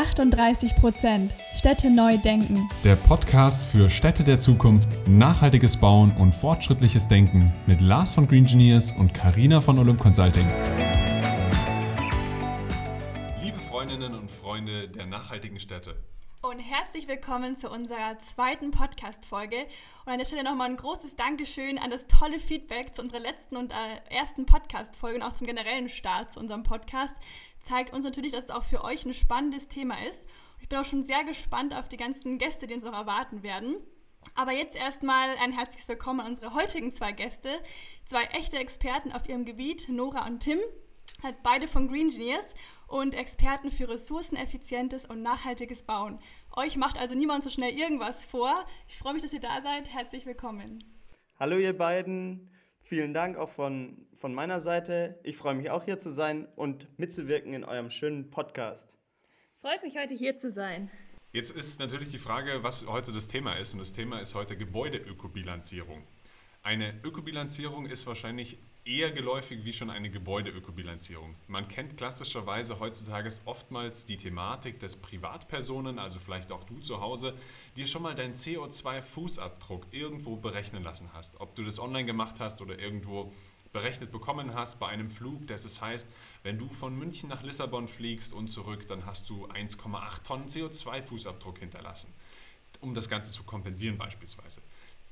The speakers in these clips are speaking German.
38 Prozent. Städte neu denken. Der Podcast für Städte der Zukunft, nachhaltiges Bauen und fortschrittliches Denken mit Lars von Green Engineers und Karina von Olymp Consulting. Liebe Freundinnen und Freunde der nachhaltigen Städte. Und herzlich willkommen zu unserer zweiten Podcast-Folge. Und an der Stelle nochmal ein großes Dankeschön an das tolle Feedback zu unserer letzten und äh, ersten Podcast-Folge und auch zum generellen Start zu unserem Podcast zeigt uns natürlich, dass es auch für euch ein spannendes Thema ist. Ich bin auch schon sehr gespannt auf die ganzen Gäste, die uns noch erwarten werden. Aber jetzt erstmal ein herzliches Willkommen an unsere heutigen zwei Gäste. Zwei echte Experten auf ihrem Gebiet, Nora und Tim, halt beide von Green Engineers und Experten für ressourceneffizientes und nachhaltiges Bauen. Euch macht also niemand so schnell irgendwas vor. Ich freue mich, dass ihr da seid. Herzlich willkommen. Hallo ihr beiden. Vielen Dank auch von, von meiner Seite. Ich freue mich auch hier zu sein und mitzuwirken in eurem schönen Podcast. Freut mich heute hier zu sein. Jetzt ist natürlich die Frage, was heute das Thema ist. Und das Thema ist heute Gebäudeökobilanzierung. Eine Ökobilanzierung ist wahrscheinlich eher geläufig wie schon eine Gebäudeökobilanzierung. Man kennt klassischerweise heutzutage oftmals die Thematik des Privatpersonen, also vielleicht auch du zu Hause, dir schon mal deinen CO2-Fußabdruck irgendwo berechnen lassen hast. Ob du das online gemacht hast oder irgendwo berechnet bekommen hast bei einem Flug. Das heißt, wenn du von München nach Lissabon fliegst und zurück, dann hast du 1,8 Tonnen CO2-Fußabdruck hinterlassen, um das Ganze zu kompensieren beispielsweise.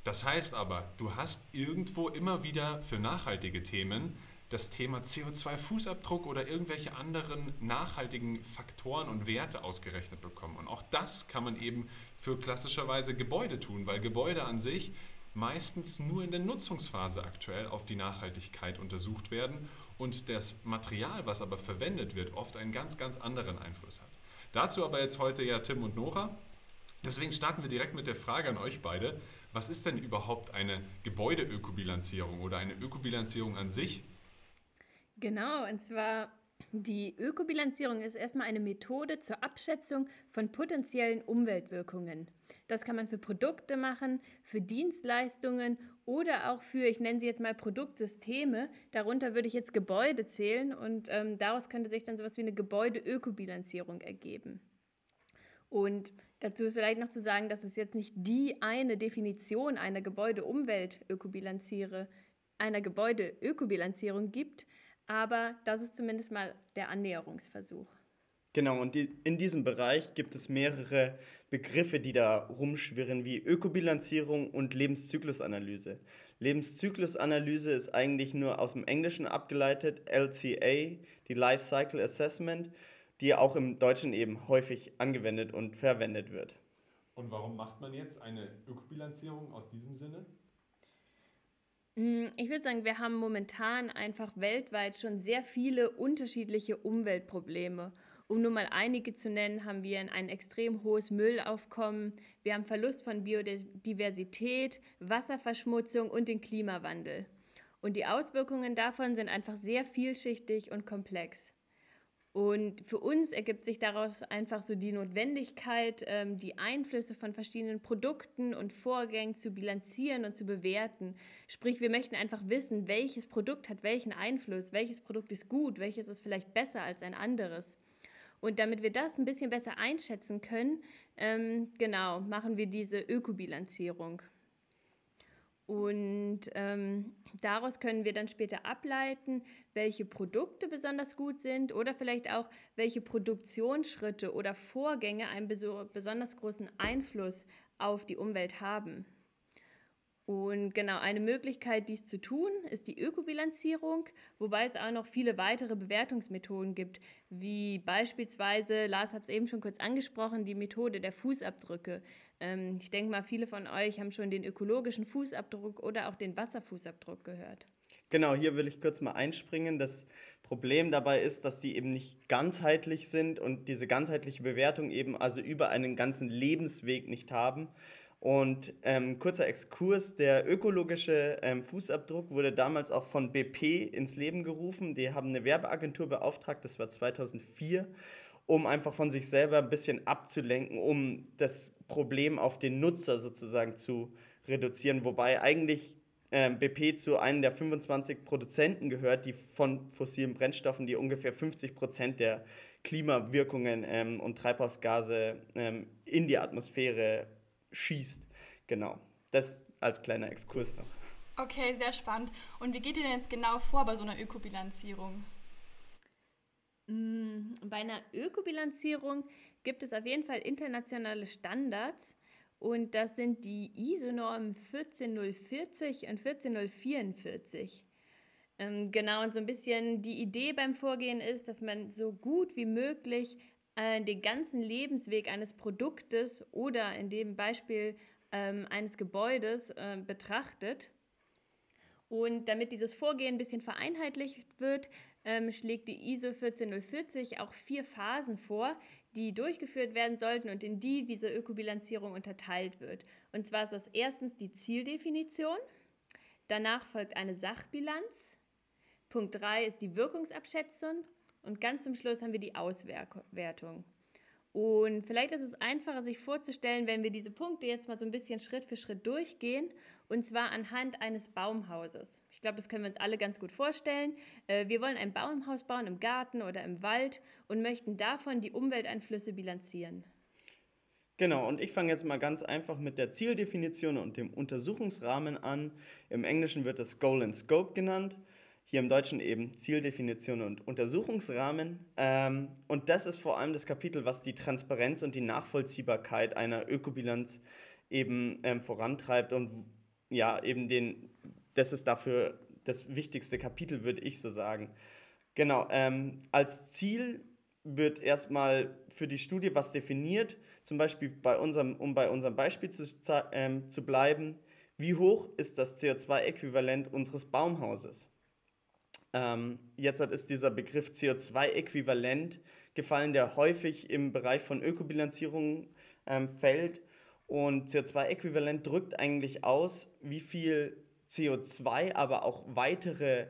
Das heißt aber, du hast irgendwo immer wieder für nachhaltige Themen das Thema CO2-Fußabdruck oder irgendwelche anderen nachhaltigen Faktoren und Werte ausgerechnet bekommen. Und auch das kann man eben für klassischerweise Gebäude tun, weil Gebäude an sich meistens nur in der Nutzungsphase aktuell auf die Nachhaltigkeit untersucht werden und das Material, was aber verwendet wird, oft einen ganz, ganz anderen Einfluss hat. Dazu aber jetzt heute ja Tim und Nora. Deswegen starten wir direkt mit der Frage an euch beide. Was ist denn überhaupt eine Gebäudeökobilanzierung oder eine Ökobilanzierung an sich? Genau, und zwar die Ökobilanzierung ist erstmal eine Methode zur Abschätzung von potenziellen Umweltwirkungen. Das kann man für Produkte machen, für Dienstleistungen oder auch für, ich nenne sie jetzt mal Produktsysteme. Darunter würde ich jetzt Gebäude zählen und ähm, daraus könnte sich dann sowas wie eine Gebäudeökobilanzierung ergeben. Und dazu ist vielleicht noch zu sagen, dass es jetzt nicht die eine Definition einer Gebäude-Umwelt-Ökobilanziere, einer Gebäude-Ökobilanzierung gibt, aber das ist zumindest mal der Annäherungsversuch. Genau, und die, in diesem Bereich gibt es mehrere Begriffe, die da rumschwirren, wie Ökobilanzierung und Lebenszyklusanalyse. Lebenszyklusanalyse ist eigentlich nur aus dem Englischen abgeleitet, LCA, die Life Cycle Assessment die auch im Deutschen eben häufig angewendet und verwendet wird. Und warum macht man jetzt eine Ökobilanzierung aus diesem Sinne? Mm, ich würde sagen, wir haben momentan einfach weltweit schon sehr viele unterschiedliche Umweltprobleme. Um nur mal einige zu nennen, haben wir ein extrem hohes Müllaufkommen, wir haben Verlust von Biodiversität, Wasserverschmutzung und den Klimawandel. Und die Auswirkungen davon sind einfach sehr vielschichtig und komplex. Und für uns ergibt sich daraus einfach so die Notwendigkeit, ähm, die Einflüsse von verschiedenen Produkten und Vorgängen zu bilanzieren und zu bewerten. Sprich, wir möchten einfach wissen, welches Produkt hat welchen Einfluss, welches Produkt ist gut, welches ist vielleicht besser als ein anderes. Und damit wir das ein bisschen besser einschätzen können, ähm, genau, machen wir diese Ökobilanzierung. Und ähm, daraus können wir dann später ableiten, welche Produkte besonders gut sind oder vielleicht auch, welche Produktionsschritte oder Vorgänge einen besonders großen Einfluss auf die Umwelt haben. Und genau, eine Möglichkeit, dies zu tun, ist die Ökobilanzierung, wobei es auch noch viele weitere Bewertungsmethoden gibt, wie beispielsweise, Lars hat es eben schon kurz angesprochen, die Methode der Fußabdrücke. Ähm, ich denke mal, viele von euch haben schon den ökologischen Fußabdruck oder auch den Wasserfußabdruck gehört. Genau, hier will ich kurz mal einspringen. Das Problem dabei ist, dass die eben nicht ganzheitlich sind und diese ganzheitliche Bewertung eben also über einen ganzen Lebensweg nicht haben. Und ähm, kurzer Exkurs, der ökologische ähm, Fußabdruck wurde damals auch von BP ins Leben gerufen. Die haben eine Werbeagentur beauftragt, das war 2004, um einfach von sich selber ein bisschen abzulenken, um das Problem auf den Nutzer sozusagen zu reduzieren. Wobei eigentlich ähm, BP zu einem der 25 Produzenten gehört, die von fossilen Brennstoffen, die ungefähr 50 Prozent der Klimawirkungen ähm, und Treibhausgase ähm, in die Atmosphäre schießt. Genau, das als kleiner Exkurs noch. Okay, sehr spannend. Und wie geht ihr denn jetzt genau vor bei so einer Ökobilanzierung? Mm, bei einer Ökobilanzierung gibt es auf jeden Fall internationale Standards und das sind die ISO-Normen 14040 und 14044. Ähm, genau, und so ein bisschen die Idee beim Vorgehen ist, dass man so gut wie möglich äh, den ganzen Lebensweg eines Produktes oder in dem Beispiel ähm, eines Gebäudes äh, betrachtet. Und damit dieses Vorgehen ein bisschen vereinheitlicht wird, ähm, schlägt die ISO 14040 auch vier Phasen vor, die durchgeführt werden sollten und in die diese Ökobilanzierung unterteilt wird. Und zwar ist das erstens die Zieldefinition, danach folgt eine Sachbilanz, Punkt 3 ist die Wirkungsabschätzung und ganz zum Schluss haben wir die Auswertung. Und vielleicht ist es einfacher, sich vorzustellen, wenn wir diese Punkte jetzt mal so ein bisschen Schritt für Schritt durchgehen, und zwar anhand eines Baumhauses. Ich glaube, das können wir uns alle ganz gut vorstellen. Äh, wir wollen ein Baumhaus bauen im Garten oder im Wald und möchten davon die Umwelteinflüsse bilanzieren. Genau, und ich fange jetzt mal ganz einfach mit der Zieldefinition und dem Untersuchungsrahmen an. Im Englischen wird das Goal and Scope genannt hier im Deutschen eben Zieldefinition und Untersuchungsrahmen. Ähm, und das ist vor allem das Kapitel, was die Transparenz und die Nachvollziehbarkeit einer Ökobilanz eben ähm, vorantreibt und ja, eben den, das ist dafür das wichtigste Kapitel, würde ich so sagen. Genau, ähm, als Ziel wird erstmal für die Studie was definiert, zum Beispiel bei unserem, um bei unserem Beispiel zu, ähm, zu bleiben, wie hoch ist das CO2-Äquivalent unseres Baumhauses? Ähm, jetzt ist dieser Begriff CO2-Äquivalent gefallen, der häufig im Bereich von Ökobilanzierung ähm, fällt. Und CO2-Äquivalent drückt eigentlich aus, wie viel CO2, aber auch weitere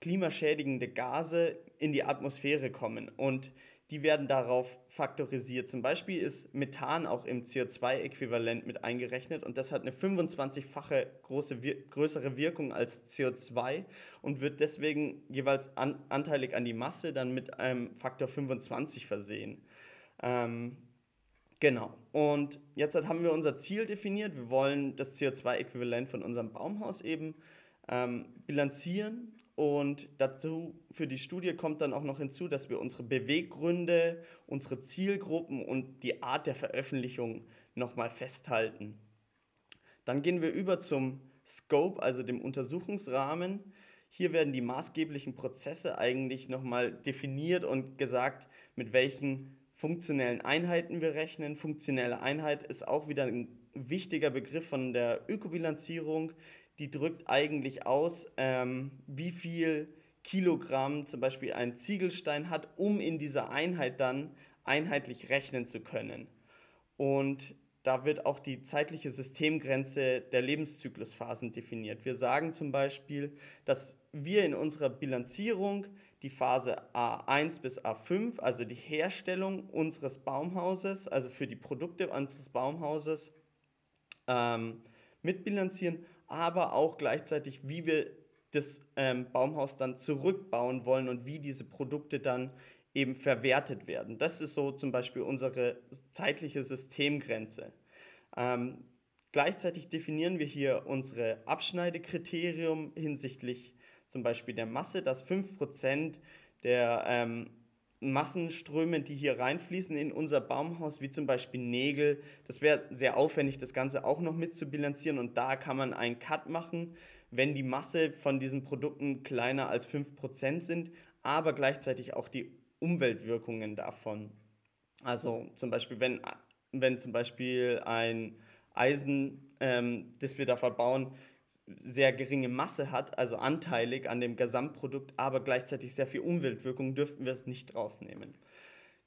klimaschädigende Gase in die Atmosphäre kommen. Und die werden darauf faktorisiert. Zum Beispiel ist Methan auch im CO2-Äquivalent mit eingerechnet und das hat eine 25-fache große, größere Wirkung als CO2 und wird deswegen jeweils an, anteilig an die Masse dann mit einem Faktor 25 versehen. Ähm, genau. Und jetzt haben wir unser Ziel definiert. Wir wollen das CO2-Äquivalent von unserem Baumhaus eben ähm, bilanzieren und dazu für die Studie kommt dann auch noch hinzu, dass wir unsere Beweggründe, unsere Zielgruppen und die Art der Veröffentlichung nochmal festhalten. Dann gehen wir über zum Scope, also dem Untersuchungsrahmen. Hier werden die maßgeblichen Prozesse eigentlich nochmal definiert und gesagt, mit welchen funktionellen Einheiten wir rechnen. Funktionelle Einheit ist auch wieder ein wichtiger Begriff von der Ökobilanzierung die drückt eigentlich aus, ähm, wie viel Kilogramm zum Beispiel ein Ziegelstein hat, um in dieser Einheit dann einheitlich rechnen zu können. Und da wird auch die zeitliche Systemgrenze der Lebenszyklusphasen definiert. Wir sagen zum Beispiel, dass wir in unserer Bilanzierung die Phase A1 bis A5, also die Herstellung unseres Baumhauses, also für die Produkte unseres Baumhauses, ähm, mitbilanzieren aber auch gleichzeitig, wie wir das ähm, Baumhaus dann zurückbauen wollen und wie diese Produkte dann eben verwertet werden. Das ist so zum Beispiel unsere zeitliche Systemgrenze. Ähm, gleichzeitig definieren wir hier unsere Abschneidekriterium hinsichtlich zum Beispiel der Masse, dass 5% der ähm, Massenströme, die hier reinfließen in unser Baumhaus, wie zum Beispiel Nägel. Das wäre sehr aufwendig, das Ganze auch noch mit zu bilanzieren und da kann man einen Cut machen, wenn die Masse von diesen Produkten kleiner als 5% sind, aber gleichzeitig auch die Umweltwirkungen davon. Also zum Beispiel, wenn, wenn zum Beispiel ein Eisen, ähm, das wir da verbauen, sehr geringe Masse hat, also anteilig an dem Gesamtprodukt, aber gleichzeitig sehr viel Umweltwirkung, dürften wir es nicht rausnehmen.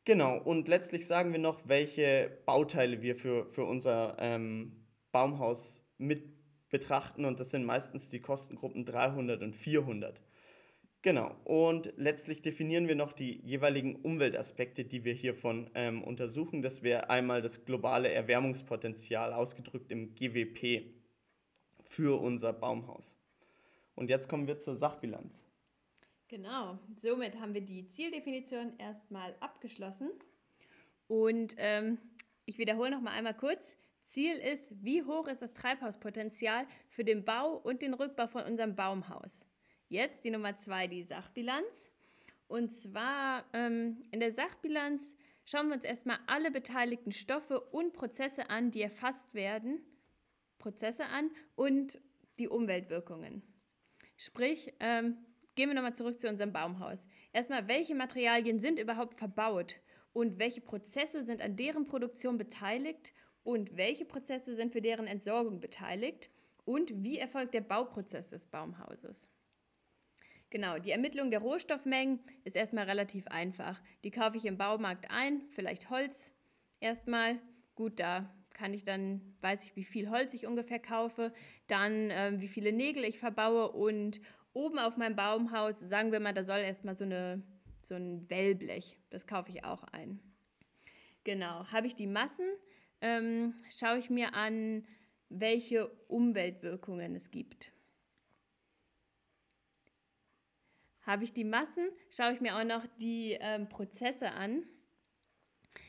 Genau, und letztlich sagen wir noch, welche Bauteile wir für, für unser ähm, Baumhaus mit betrachten und das sind meistens die Kostengruppen 300 und 400. Genau, und letztlich definieren wir noch die jeweiligen Umweltaspekte, die wir hiervon ähm, untersuchen. Das wäre einmal das globale Erwärmungspotenzial ausgedrückt im GWP für unser Baumhaus. Und jetzt kommen wir zur Sachbilanz. Genau, somit haben wir die Zieldefinition erstmal abgeschlossen. Und ähm, ich wiederhole noch mal einmal kurz. Ziel ist, wie hoch ist das Treibhauspotenzial für den Bau und den Rückbau von unserem Baumhaus. Jetzt die Nummer zwei, die Sachbilanz. Und zwar ähm, in der Sachbilanz schauen wir uns erstmal alle beteiligten Stoffe und Prozesse an, die erfasst werden, Prozesse an und die Umweltwirkungen. Sprich, ähm, gehen wir nochmal zurück zu unserem Baumhaus. Erstmal, welche Materialien sind überhaupt verbaut und welche Prozesse sind an deren Produktion beteiligt und welche Prozesse sind für deren Entsorgung beteiligt und wie erfolgt der Bauprozess des Baumhauses. Genau, die Ermittlung der Rohstoffmengen ist erstmal relativ einfach. Die kaufe ich im Baumarkt ein, vielleicht Holz erstmal. Gut, da kann ich dann, weiß ich, wie viel Holz ich ungefähr kaufe, dann äh, wie viele Nägel ich verbaue und oben auf meinem Baumhaus, sagen wir mal, da soll erstmal so, eine, so ein Wellblech, das kaufe ich auch ein. Genau, habe ich die Massen, ähm, schaue ich mir an, welche Umweltwirkungen es gibt. Habe ich die Massen, schaue ich mir auch noch die ähm, Prozesse an,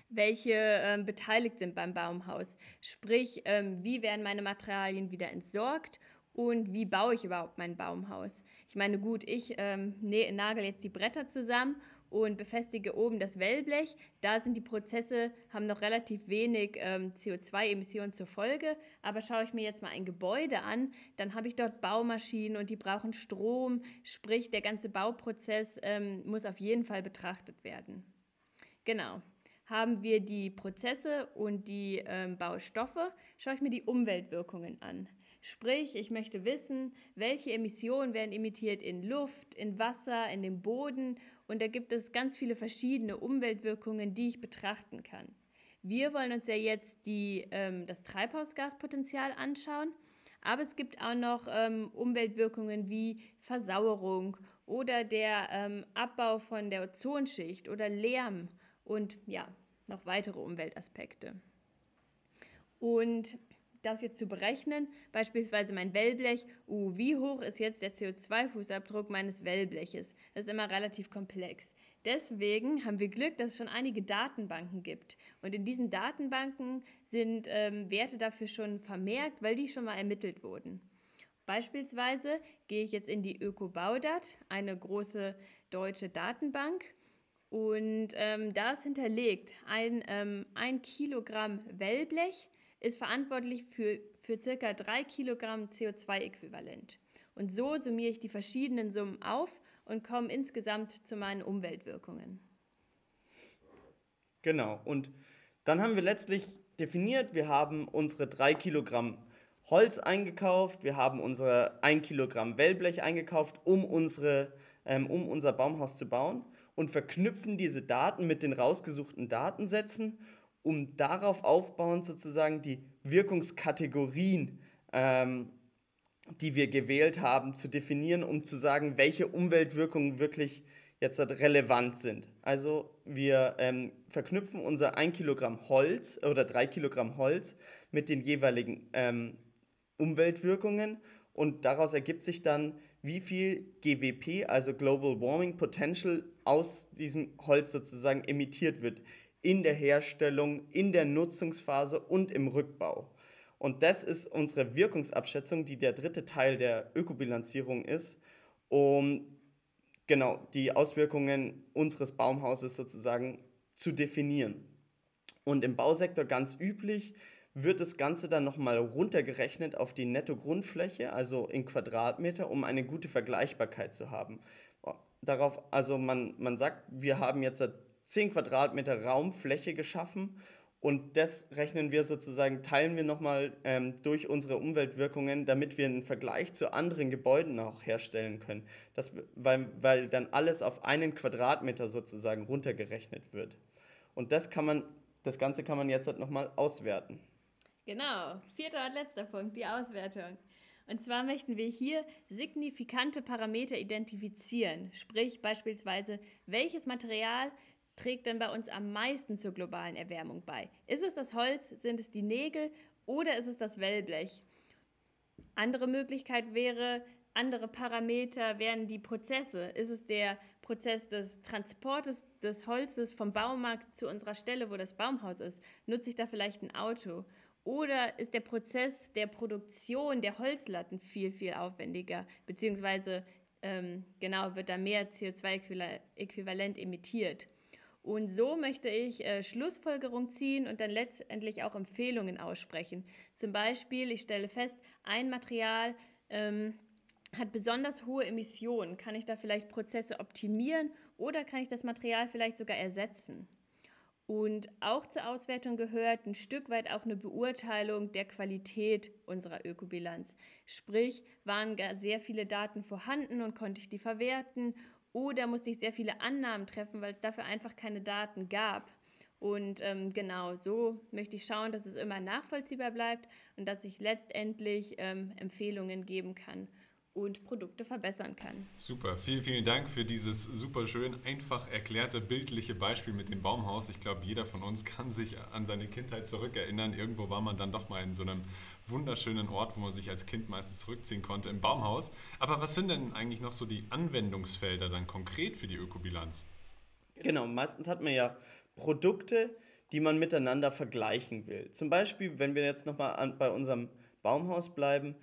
welche ähm, beteiligt sind beim Baumhaus. Sprich, ähm, wie werden meine Materialien wieder entsorgt und wie baue ich überhaupt mein Baumhaus. Ich meine, gut, ich ähm, nagel jetzt die Bretter zusammen und befestige oben das Wellblech. Da sind die Prozesse, haben noch relativ wenig ähm, CO2-Emissionen zur Folge. Aber schaue ich mir jetzt mal ein Gebäude an, dann habe ich dort Baumaschinen und die brauchen Strom. Sprich, der ganze Bauprozess ähm, muss auf jeden Fall betrachtet werden. Genau. Haben wir die Prozesse und die ähm, Baustoffe, schaue ich mir die Umweltwirkungen an. Sprich, ich möchte wissen, welche Emissionen werden emittiert in Luft, in Wasser, in den Boden und da gibt es ganz viele verschiedene Umweltwirkungen, die ich betrachten kann. Wir wollen uns ja jetzt die, ähm, das Treibhausgaspotenzial anschauen, aber es gibt auch noch ähm, Umweltwirkungen wie Versauerung oder der ähm, Abbau von der Ozonschicht oder Lärm und ja, noch weitere Umweltaspekte. Und das jetzt zu berechnen, beispielsweise mein Wellblech, uh, wie hoch ist jetzt der CO2-Fußabdruck meines Wellbleches? Das ist immer relativ komplex. Deswegen haben wir Glück, dass es schon einige Datenbanken gibt. Und in diesen Datenbanken sind ähm, Werte dafür schon vermerkt, weil die schon mal ermittelt wurden. Beispielsweise gehe ich jetzt in die ÖkoBaudat, eine große deutsche Datenbank. Und ähm, da ist hinterlegt, ein, ähm, ein Kilogramm Wellblech ist verantwortlich für, für circa 3 Kilogramm CO2-Äquivalent. Und so summiere ich die verschiedenen Summen auf und komme insgesamt zu meinen Umweltwirkungen. Genau, und dann haben wir letztlich definiert, wir haben unsere 3 Kilogramm Holz eingekauft, wir haben unsere 1 Kilogramm Wellblech eingekauft, um, unsere, ähm, um unser Baumhaus zu bauen und verknüpfen diese Daten mit den rausgesuchten Datensätzen um darauf aufbauend sozusagen die Wirkungskategorien, ähm, die wir gewählt haben, zu definieren, um zu sagen, welche Umweltwirkungen wirklich jetzt relevant sind. Also wir ähm, verknüpfen unser 1 Kilogramm Holz oder 3 Kilogramm Holz mit den jeweiligen ähm, Umweltwirkungen und daraus ergibt sich dann, wie viel GWP, also Global Warming Potential, aus diesem Holz sozusagen emittiert wird in der Herstellung, in der Nutzungsphase und im Rückbau. Und das ist unsere Wirkungsabschätzung, die der dritte Teil der Ökobilanzierung ist, um genau die Auswirkungen unseres Baumhauses sozusagen zu definieren. Und im Bausektor ganz üblich wird das Ganze dann nochmal runtergerechnet auf die Netto-Grundfläche, also in Quadratmeter, um eine gute Vergleichbarkeit zu haben. Darauf, also man, man sagt, wir haben jetzt 10 Quadratmeter Raumfläche geschaffen und das rechnen wir sozusagen, teilen wir nochmal ähm, durch unsere Umweltwirkungen, damit wir einen Vergleich zu anderen Gebäuden auch herstellen können. Das, weil, weil dann alles auf einen Quadratmeter sozusagen runtergerechnet wird. Und das kann man, das Ganze kann man jetzt halt nochmal auswerten. Genau, vierter und letzter Punkt, die Auswertung. Und zwar möchten wir hier signifikante Parameter identifizieren, sprich beispielsweise, welches Material trägt denn bei uns am meisten zur globalen Erwärmung bei? Ist es das Holz, sind es die Nägel oder ist es das Wellblech? Andere Möglichkeit wäre, andere Parameter wären die Prozesse. Ist es der Prozess des Transportes des Holzes vom Baumarkt zu unserer Stelle, wo das Baumhaus ist? Nutze ich da vielleicht ein Auto? Oder ist der Prozess der Produktion der Holzlatten viel, viel aufwendiger? Beziehungsweise, ähm, genau, wird da mehr CO2-Äquivalent emittiert? Und so möchte ich äh, Schlussfolgerung ziehen und dann letztendlich auch Empfehlungen aussprechen. Zum Beispiel, ich stelle fest, ein Material ähm, hat besonders hohe Emissionen. Kann ich da vielleicht Prozesse optimieren oder kann ich das Material vielleicht sogar ersetzen? Und auch zur Auswertung gehört ein Stück weit auch eine Beurteilung der Qualität unserer Ökobilanz. Sprich, waren sehr viele Daten vorhanden und konnte ich die verwerten oder musste ich sehr viele Annahmen treffen, weil es dafür einfach keine Daten gab. Und ähm, genau so möchte ich schauen, dass es immer nachvollziehbar bleibt und dass ich letztendlich ähm, Empfehlungen geben kann und Produkte verbessern kann. Super, vielen, vielen Dank für dieses super schön, einfach erklärte, bildliche Beispiel mit dem Baumhaus. Ich glaube, jeder von uns kann sich an seine Kindheit zurückerinnern. Irgendwo war man dann doch mal in so einem wunderschönen Ort, wo man sich als Kind meistens zurückziehen konnte, im Baumhaus. Aber was sind denn eigentlich noch so die Anwendungsfelder dann konkret für die Ökobilanz? Genau, meistens hat man ja Produkte, die man miteinander vergleichen will. Zum Beispiel, wenn wir jetzt nochmal bei unserem Baumhaus bleiben,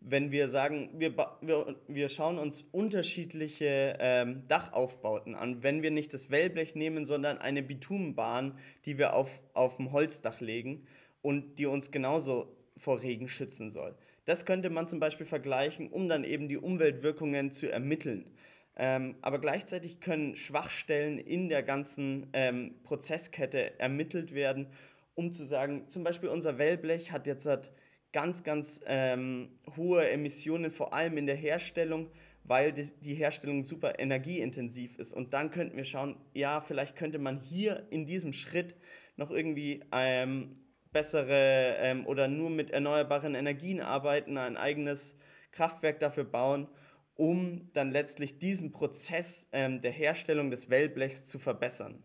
wenn wir sagen, wir, wir, wir schauen uns unterschiedliche ähm, Dachaufbauten an, wenn wir nicht das Wellblech nehmen, sondern eine Bitumenbahn, die wir auf, auf dem Holzdach legen und die uns genauso vor Regen schützen soll. Das könnte man zum Beispiel vergleichen, um dann eben die Umweltwirkungen zu ermitteln. Ähm, aber gleichzeitig können Schwachstellen in der ganzen ähm, Prozesskette ermittelt werden, um zu sagen, zum Beispiel unser Wellblech hat jetzt hat ganz, ganz ähm, hohe Emissionen, vor allem in der Herstellung, weil die, Herstellung super energieintensiv ist. Und dann könnten wir schauen, ja, vielleicht könnte man hier in diesem Schritt noch irgendwie ähm, bessere ähm, oder nur mit erneuerbaren Energien arbeiten, ein eigenes Kraftwerk dafür bauen, um dann letztlich diesen Prozess ähm, der Herstellung des Wellblechs zu verbessern.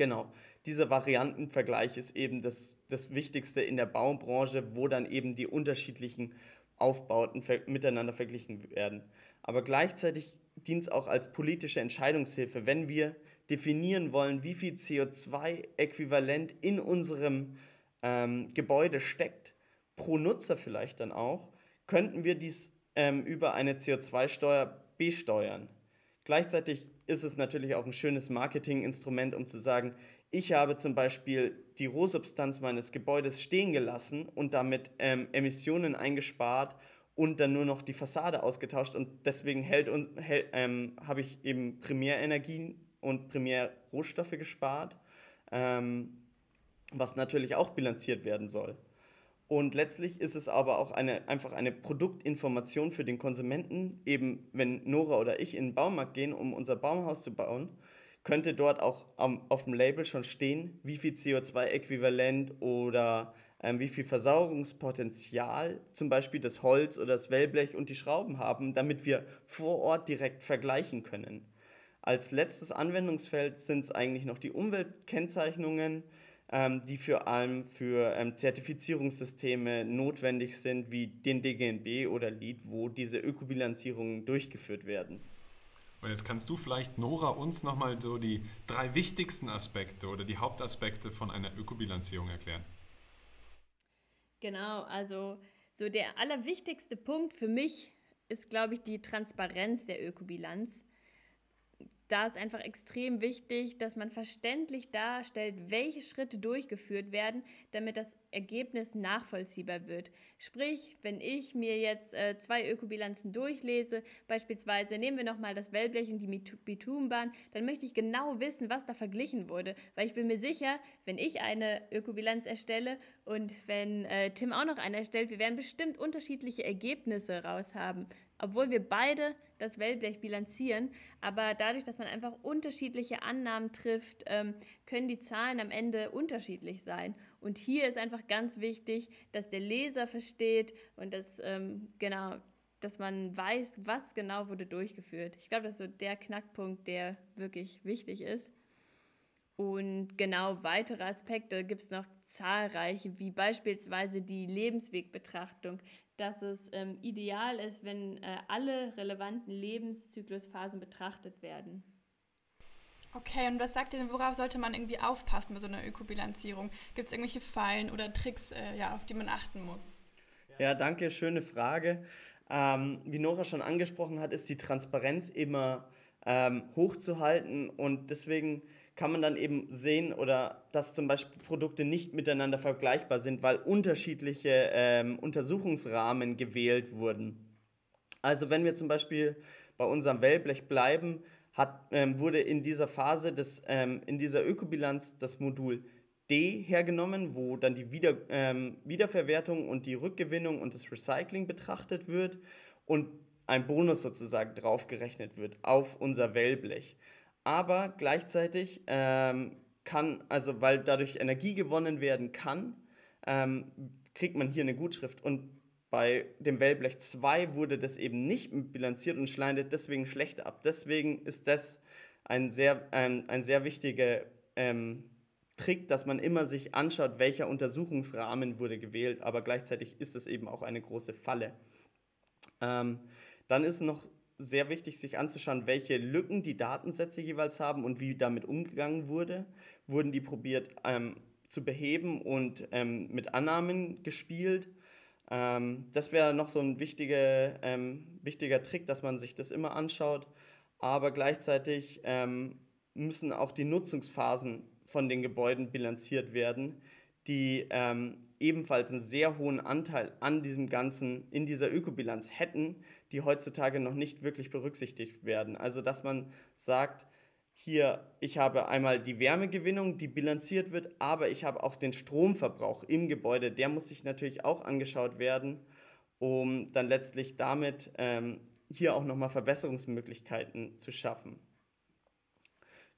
Genau, dieser Variantenvergleich ist eben das, das Wichtigste in der Baubranche, wo dann eben die unterschiedlichen Aufbauten miteinander verglichen werden. Aber gleichzeitig dient es auch als politische Entscheidungshilfe, wenn wir definieren wollen, wie viel CO2-Äquivalent in unserem ähm, Gebäude steckt, pro Nutzer vielleicht dann auch, könnten wir dies ähm, über eine CO2-Steuer besteuern. Gleichzeitig ist es natürlich auch ein schönes Marketinginstrument, um zu sagen, ich habe zum Beispiel die Rohsubstanz meines Gebäudes stehen gelassen und damit ähm, Emissionen eingespart und dann nur noch die Fassade ausgetauscht und deswegen hält hält, ähm, habe ich eben Primärenergien und Primärrohstoffe gespart, ähm, was natürlich auch bilanziert werden soll. Und letztlich ist es aber auch eine, einfach eine Produktinformation für den Konsumenten. Eben, wenn Nora oder ich in den Baumarkt gehen, um unser Baumhaus zu bauen, könnte dort auch am, auf dem Label schon stehen, wie viel CO2-Äquivalent oder ähm, wie viel Versauerungspotenzial zum Beispiel das Holz oder das Wellblech und die Schrauben haben, damit wir vor Ort direkt vergleichen können. Als letztes Anwendungsfeld sind es eigentlich noch die Umweltkennzeichnungen ähm, die vor allem für ähm, Zertifizierungssysteme notwendig sind, wie den DGNB oder LEED, wo diese Ökobilanzierungen durchgeführt werden. Und jetzt kannst du vielleicht, Nora, uns nochmal so die drei wichtigsten Aspekte oder die Hauptaspekte von einer Ökobilanzierung erklären. Genau, also so der allerwichtigste Punkt für mich ist, glaube ich, die Transparenz der Ökobilanz da ist einfach extrem wichtig, dass man verständlich darstellt, welche Schritte durchgeführt werden, damit das Ergebnis nachvollziehbar wird. Sprich, wenn ich mir jetzt äh, zwei Ökobilanzen durchlese, beispielsweise nehmen wir nochmal das Wellblech und die Bitumenbahn, dann möchte ich genau wissen, was da verglichen wurde, weil ich bin mir sicher, wenn ich eine Ökobilanz erstelle und wenn äh, Tim auch noch eine erstellt, wir werden bestimmt unterschiedliche Ergebnisse raus haben obwohl wir beide das Wellblech bilanzieren. Aber dadurch, dass man einfach unterschiedliche Annahmen trifft, ähm, können die Zahlen am Ende unterschiedlich sein. Und hier ist einfach ganz wichtig, dass der Leser versteht und dass, ähm, genau, dass man weiß, was genau wurde durchgeführt. Ich glaube, das ist so der Knackpunkt, der wirklich wichtig ist. Und genau weitere Aspekte gibt es noch zahlreiche, wie beispielsweise die Lebenswegbetrachtung. Dass es ähm, ideal ist, wenn äh, alle relevanten Lebenszyklusphasen betrachtet werden. Okay, und was sagt ihr denn, worauf sollte man irgendwie aufpassen bei so einer Ökobilanzierung? Gibt es irgendwelche Fallen oder Tricks, äh, ja, auf die man achten muss? Ja, danke, schöne Frage. Ähm, wie Nora schon angesprochen hat, ist die Transparenz immer ähm, hochzuhalten und deswegen kann man dann eben sehen oder dass zum Beispiel Produkte nicht miteinander vergleichbar sind, weil unterschiedliche ähm, Untersuchungsrahmen gewählt wurden. Also wenn wir zum Beispiel bei unserem Wellblech bleiben, hat, ähm, wurde in dieser Phase, des, ähm, in dieser Ökobilanz das Modul D hergenommen, wo dann die Wieder, ähm, Wiederverwertung und die Rückgewinnung und das Recycling betrachtet wird und ein Bonus sozusagen draufgerechnet wird auf unser Wellblech. Aber gleichzeitig ähm, kann, also weil dadurch Energie gewonnen werden kann, ähm, kriegt man hier eine Gutschrift. Und bei dem Wellblech 2 wurde das eben nicht bilanziert und schneidet deswegen schlechter ab. Deswegen ist das ein sehr, ein, ein sehr wichtiger ähm, Trick, dass man immer sich anschaut, welcher Untersuchungsrahmen wurde gewählt, aber gleichzeitig ist es eben auch eine große Falle. Ähm, dann ist noch sehr wichtig, sich anzuschauen, welche Lücken die Datensätze jeweils haben und wie damit umgegangen wurde. Wurden die probiert ähm, zu beheben und ähm, mit Annahmen gespielt? Ähm, das wäre noch so ein wichtiger, ähm, wichtiger Trick, dass man sich das immer anschaut. Aber gleichzeitig ähm, müssen auch die Nutzungsphasen von den Gebäuden bilanziert werden, die ähm, ebenfalls einen sehr hohen Anteil an diesem Ganzen, in dieser Ökobilanz hätten, die heutzutage noch nicht wirklich berücksichtigt werden. Also dass man sagt, hier, ich habe einmal die Wärmegewinnung, die bilanziert wird, aber ich habe auch den Stromverbrauch im Gebäude, der muss sich natürlich auch angeschaut werden, um dann letztlich damit ähm, hier auch nochmal Verbesserungsmöglichkeiten zu schaffen.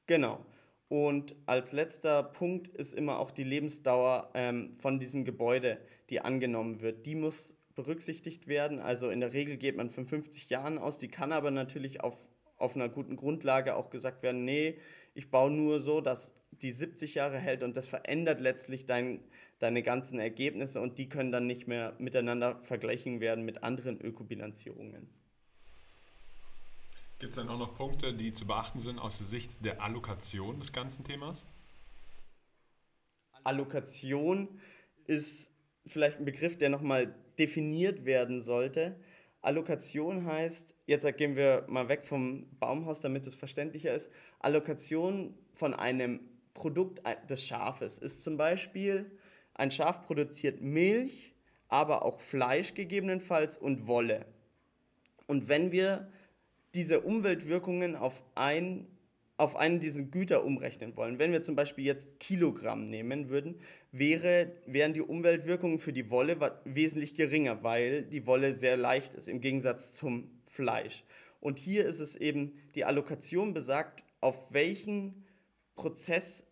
Genau. Und als letzter Punkt ist immer auch die Lebensdauer ähm, von diesem Gebäude, die angenommen wird. Die muss berücksichtigt werden. Also in der Regel geht man von 50 Jahren aus, die kann aber natürlich auf auf einer guten Grundlage auch gesagt werden, nee, ich baue nur so, dass die 70 Jahre hält und das verändert letztlich dein, deine ganzen Ergebnisse und die können dann nicht mehr miteinander vergleichen werden mit anderen Ökobilanzierungen. Gibt es dann auch noch Punkte, die zu beachten sind aus der Sicht der Allokation des ganzen Themas? Allokation ist vielleicht ein Begriff, der nochmal definiert werden sollte. Allokation heißt, jetzt gehen wir mal weg vom Baumhaus, damit es verständlicher ist. Allokation von einem Produkt des Schafes ist zum Beispiel, ein Schaf produziert Milch, aber auch Fleisch gegebenenfalls und Wolle. Und wenn wir diese Umweltwirkungen auf ein auf einen dieser Güter umrechnen wollen, wenn wir zum Beispiel jetzt Kilogramm nehmen würden, wäre, wären die Umweltwirkungen für die Wolle wesentlich geringer, weil die Wolle sehr leicht ist im Gegensatz zum Fleisch. Und hier ist es eben, die Allokation besagt, auf welchen Prozess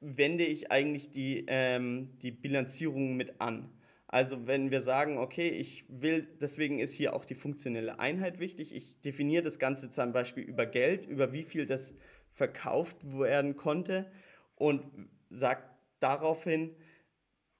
wende ich eigentlich die, ähm, die Bilanzierung mit an. Also wenn wir sagen, okay, ich will, deswegen ist hier auch die funktionelle Einheit wichtig. Ich definiere das Ganze zum Beispiel über Geld, über wie viel das verkauft werden konnte und sagt daraufhin,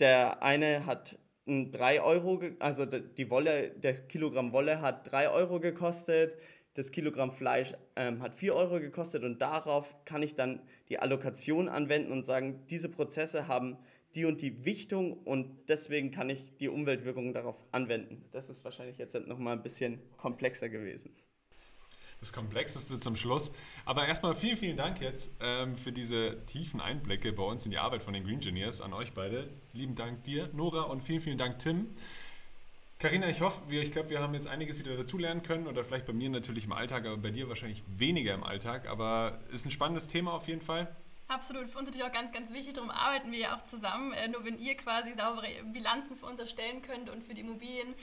der eine hat 3 Euro, also die Wolle, das Kilogramm Wolle hat 3 Euro gekostet, das Kilogramm Fleisch ähm, hat 4 Euro gekostet und darauf kann ich dann die Allokation anwenden und sagen, diese Prozesse haben die und die Wichtung und deswegen kann ich die Umweltwirkungen darauf anwenden. Das ist wahrscheinlich jetzt nochmal ein bisschen komplexer gewesen das Komplexeste zum Schluss. Aber erstmal vielen, vielen Dank jetzt ähm, für diese tiefen Einblicke bei uns in die Arbeit von den Green Engineers an euch beide. Lieben Dank dir, Nora, und vielen, vielen Dank, Tim. Karina, ich hoffe, wir, ich glaube, wir haben jetzt einiges wieder dazulernen können oder vielleicht bei mir natürlich im Alltag, aber bei dir wahrscheinlich weniger im Alltag. Aber ist ein spannendes Thema auf jeden Fall. Absolut, für uns natürlich auch ganz, ganz wichtig. Darum arbeiten wir ja auch zusammen. Äh, nur wenn ihr quasi saubere Bilanzen für uns erstellen könnt und für die Immobilien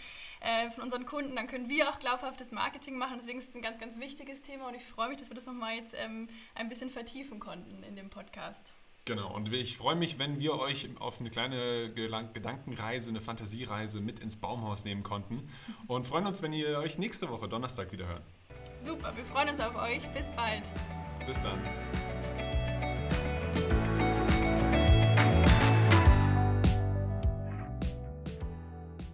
äh, von unseren Kunden, dann können wir auch glaubhaftes Marketing machen. Deswegen ist es ein ganz, ganz wichtiges Thema und ich freue mich, dass wir das nochmal jetzt ähm, ein bisschen vertiefen konnten in dem Podcast. Genau, und ich freue mich, wenn wir euch auf eine kleine Gedankenreise, eine Fantasiereise mit ins Baumhaus nehmen konnten und freuen uns, wenn ihr euch nächste Woche Donnerstag wieder hören. Super, wir freuen uns auf euch. Bis bald. Bis dann.